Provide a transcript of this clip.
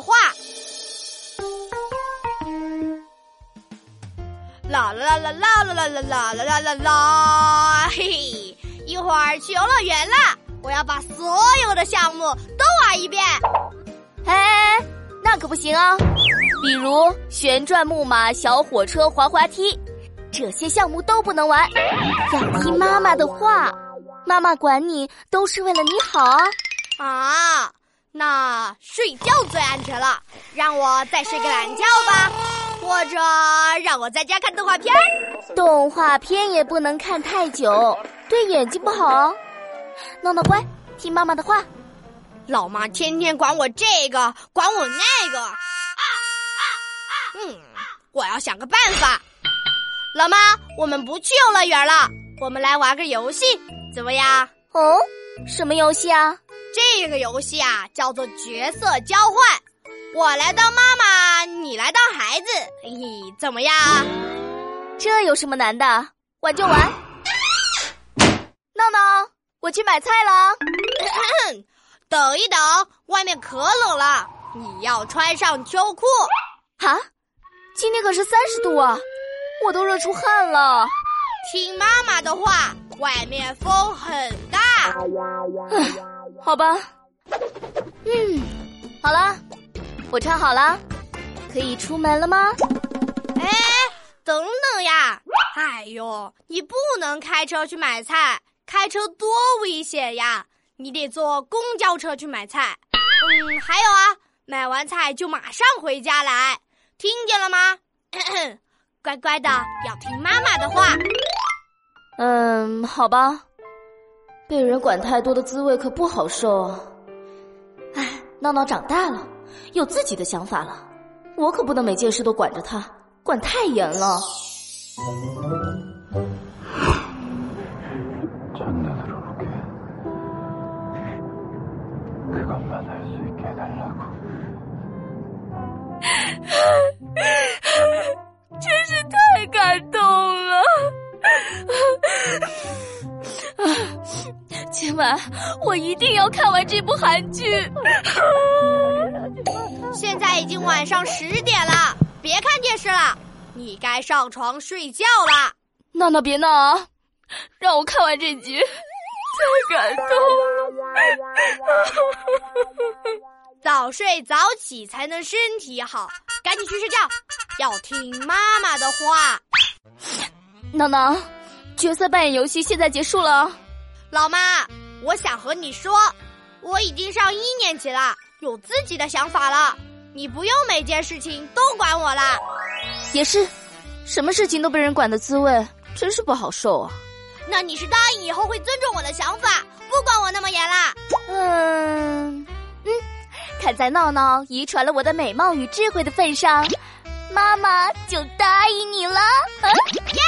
话，啦啦啦啦啦啦啦啦啦啦啦啦，嘿！一会儿去游乐园了，我要把所有的项目都玩一遍。哎，那可不行啊！比如旋转木马、小火车、滑滑梯，这些项目都不能玩。要听妈妈的话，妈妈管你都是为了你好啊。那睡觉最安全了，让我再睡个懒觉吧，或者让我在家看动画片。动画片也不能看太久，对眼睛不好。闹闹乖，听妈妈的话。老妈天天管我这个，管我那个。嗯，我要想个办法。老妈，我们不去游乐园了，我们来玩个游戏。怎么样？哦，什么游戏啊？这个游戏啊，叫做角色交换。我来当妈妈，你来当孩子，嘿嘿，怎么样？这有什么难的？玩就玩。闹闹，我去买菜了。等一等，外面可冷了，你要穿上秋裤。啊，今天可是三十度啊，我都热出汗了。听妈妈的话。外面风很大，唉，好吧，嗯，好了，我穿好了，可以出门了吗？哎，等等呀！哎呦，你不能开车去买菜，开车多危险呀！你得坐公交车去买菜。嗯，还有啊，买完菜就马上回家来，听见了吗？乖乖的，要听妈妈的话。嗯，好吧，被人管太多的滋味可不好受啊！哎，闹闹长大了，有自己的想法了，我可不能每件事都管着他，管太严了。今晚我一定要看完这部韩剧。现在已经晚上十点了，别看电视了，你该上床睡觉了。闹闹别闹啊，让我看完这集，太感动了。早睡早起才能身体好，赶紧去睡觉，要听妈妈的话。闹闹，角色扮演游戏现在结束了。老妈，我想和你说，我已经上一年级了，有自己的想法了。你不用每件事情都管我了。也是，什么事情都被人管的滋味，真是不好受啊。那你是答应以后会尊重我的想法，不管我那么严啦？嗯嗯，看在闹闹遗传了我的美貌与智慧的份上，妈妈就答应你了。耶！